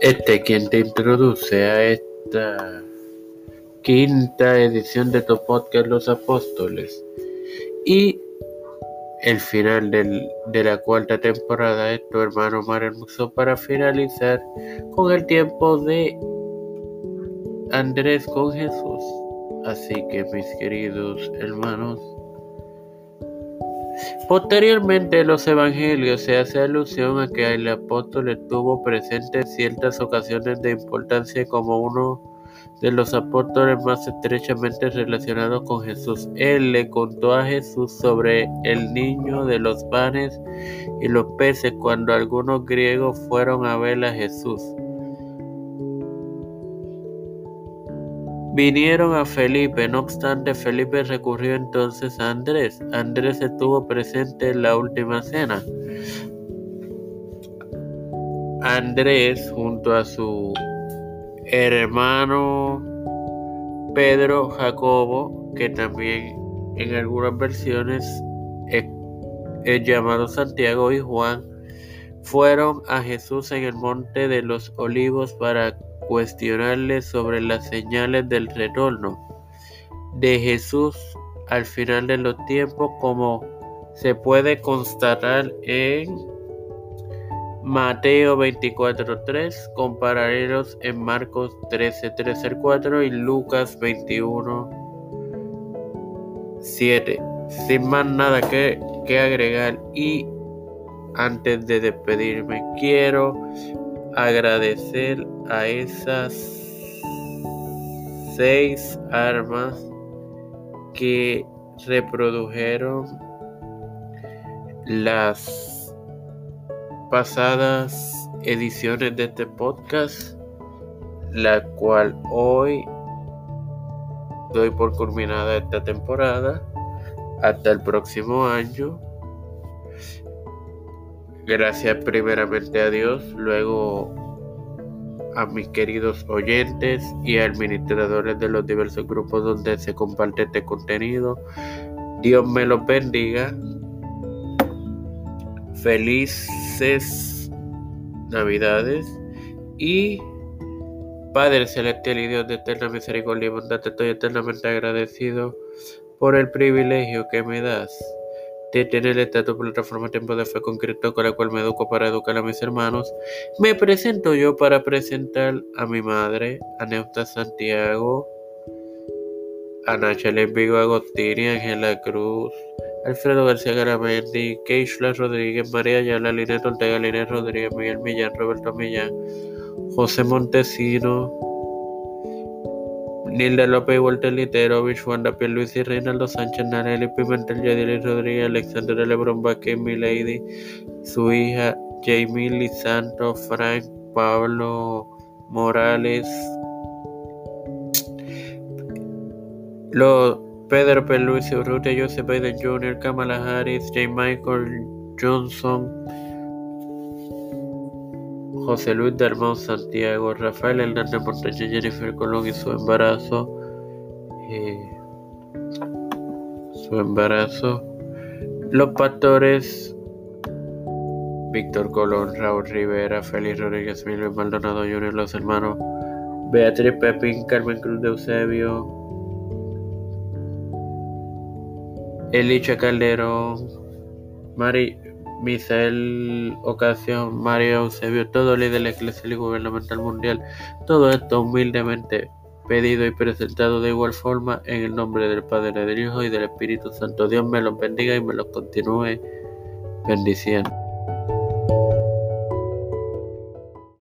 Este quien te introduce a esta quinta edición de tu podcast Los Apóstoles y el final de la cuarta temporada es tu hermano Mar Hermoso para finalizar con el tiempo de Andrés con Jesús. Así que mis queridos hermanos, Posteriormente en los evangelios se hace alusión a que el apóstol estuvo presente en ciertas ocasiones de importancia como uno de los apóstoles más estrechamente relacionados con Jesús. Él le contó a Jesús sobre el niño de los panes y los peces cuando algunos griegos fueron a ver a Jesús. Vinieron a Felipe, no obstante Felipe recurrió entonces a Andrés. Andrés estuvo presente en la última cena. Andrés junto a su hermano Pedro Jacobo, que también en algunas versiones es, llamado Santiago y Juan, fueron a Jesús en el monte de los olivos para cuestionarle sobre las señales del retorno de Jesús al final de los tiempos como se puede constatar en Mateo 24.3, comparareros en Marcos 13.3 al 4 y Lucas 21.7. Sin más nada que, que agregar y antes de despedirme quiero agradecer a esas seis armas que reprodujeron las pasadas ediciones de este podcast, la cual hoy doy por culminada esta temporada hasta el próximo año. Gracias primeramente a Dios, luego a mis queridos oyentes y administradores de los diversos grupos donde se comparte este contenido. Dios me los bendiga. Felices Navidades y Padre Celestial y Dios de eterna misericordia y bondad, estoy eternamente agradecido por el privilegio que me das de tener esta tu plataforma Tiempo de Fe concreto con la cual me educo para educar a mis hermanos, me presento yo para presentar a mi madre, a Neusta Santiago, a Nachel Vigo Agostini, Ángela Cruz, Alfredo García Garamendi, Keishla Rodríguez, María Ayala, Linet Ortega, Linet Rodríguez, Miguel Millán, Roberto Millán, José Montesino, Nilda López, Walter Literovich, Wanda Luis y Reinaldo Sánchez, Nareli Pimentel, Yadiri Rodríguez, Alexander Lebron Baque, Milady, su hija Jamie Lisanto, Frank Pablo Morales, los Pedro Luis Urrutia, Joseph Biden Jr., Kamala Harris, J. Michael Johnson, José Luis Dalmau Santiago, Rafael Hernández Montaña, Jennifer Colón y su embarazo. Eh, su embarazo. Los pastores Víctor Colón, Raúl Rivera, Félix Rodríguez, Emilio Maldonado Jr., los hermanos Beatriz Pepín, Carmen Cruz de Eusebio, Elicha Calderón, Mari, Misael Ocasión, Mario Eusebio, todo líder Iglesia y gubernamental mundial, todo esto humildemente pedido y presentado de igual forma en el nombre del Padre, del Hijo y del Espíritu Santo. Dios me los bendiga y me los continúe bendiciendo.